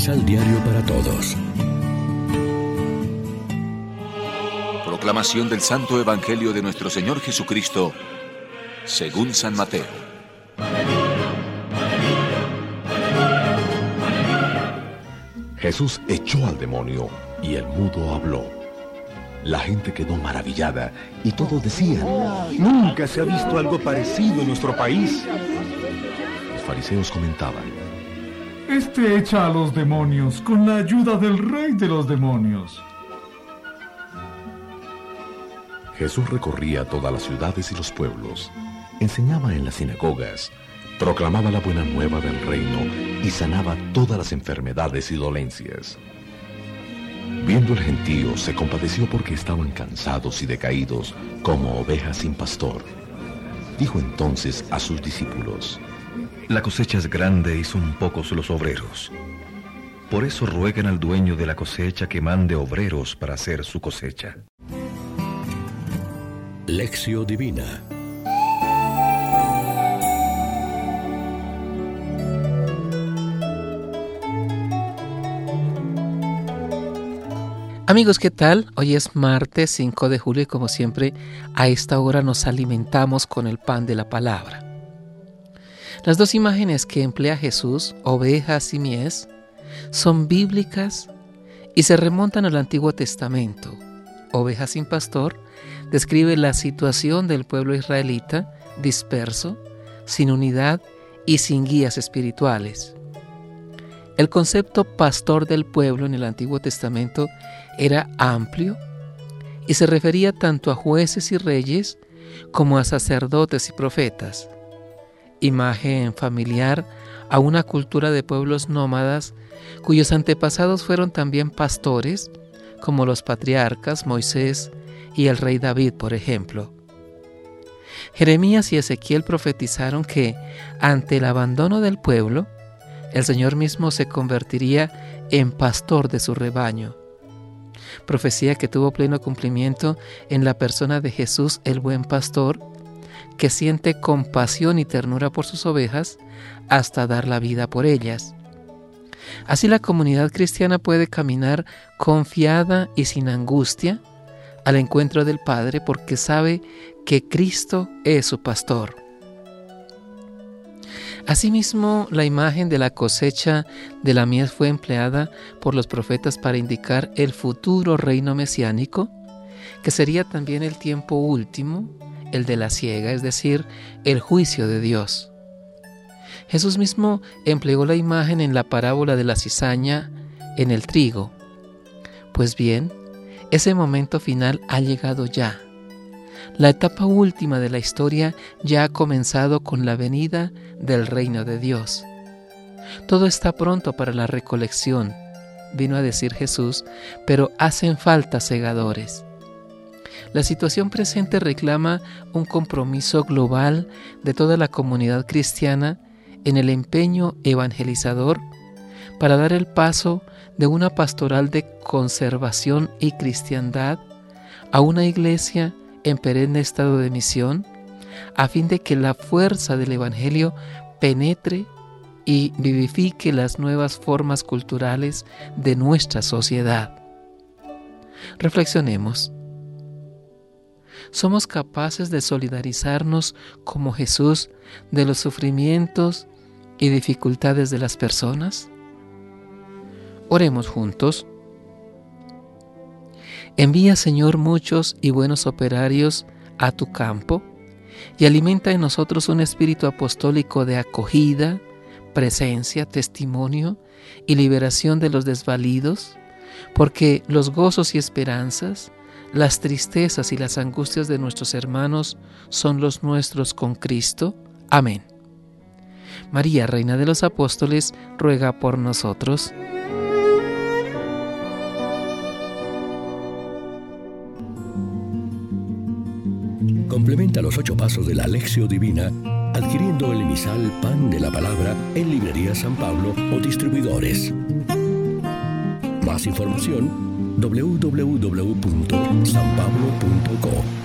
Misal Diario para Todos. Proclamación del Santo Evangelio de nuestro Señor Jesucristo, según San Mateo. Jesús echó al demonio y el mudo habló. La gente quedó maravillada y todos decían, nunca se ha visto algo parecido en nuestro país. Los fariseos comentaban, Este echa a los demonios con la ayuda del rey de los demonios. Jesús recorría todas las ciudades y los pueblos, enseñaba en las sinagogas, proclamaba la buena nueva del reino y sanaba todas las enfermedades y dolencias. Viendo el gentío, se compadeció porque estaban cansados y decaídos como ovejas sin pastor. Dijo entonces a sus discípulos, La cosecha es grande y son pocos los obreros. Por eso rueguen al dueño de la cosecha que mande obreros para hacer su cosecha. Lección Divina Amigos, ¿qué tal? Hoy es martes 5 de julio y como siempre a esta hora nos alimentamos con el pan de la palabra. Las dos imágenes que emplea Jesús, ovejas y mies, son bíblicas y se remontan al Antiguo Testamento. Ovejas sin pastor describe la situación del pueblo israelita disperso, sin unidad y sin guías espirituales. El concepto pastor del pueblo en el Antiguo Testamento era amplio y se refería tanto a jueces y reyes como a sacerdotes y profetas. Imagen familiar a una cultura de pueblos nómadas cuyos antepasados fueron también pastores, como los patriarcas Moisés y el rey David, por ejemplo. Jeremías y Ezequiel profetizaron que, ante el abandono del pueblo, el Señor mismo se convertiría en pastor de su rebaño. Profecía que tuvo pleno cumplimiento en la persona de Jesús el buen pastor, que siente compasión y ternura por sus ovejas hasta dar la vida por ellas. Así la comunidad cristiana puede caminar confiada y sin angustia al encuentro del Padre porque sabe que Cristo es su pastor. Asimismo, la imagen de la cosecha de la mies fue empleada por los profetas para indicar el futuro reino mesiánico, que sería también el tiempo último, el de la ciega, es decir, el juicio de Dios. Jesús mismo empleó la imagen en la parábola de la cizaña en el trigo. Pues bien, ese momento final ha llegado ya la etapa última de la historia ya ha comenzado con la venida del reino de Dios. Todo está pronto para la recolección, vino a decir Jesús, pero hacen falta segadores. La situación presente reclama un compromiso global de toda la comunidad cristiana en el empeño evangelizador para dar el paso de una pastoral de conservación y cristiandad a una iglesia en perenne estado de misión, a fin de que la fuerza del Evangelio penetre y vivifique las nuevas formas culturales de nuestra sociedad. Reflexionemos. ¿Somos capaces de solidarizarnos como Jesús de los sufrimientos y dificultades de las personas? Oremos juntos. Envía, Señor, muchos y buenos operarios a tu campo y alimenta en nosotros un espíritu apostólico de acogida, presencia, testimonio y liberación de los desvalidos, porque los gozos y esperanzas, las tristezas y las angustias de nuestros hermanos son los nuestros con Cristo. Amén. María, Reina de los Apóstoles, ruega por nosotros. Complementa los ocho pasos de la Alexio Divina adquiriendo el emisal Pan de la Palabra en Librería San Pablo o distribuidores. Más información www.sanpablo.co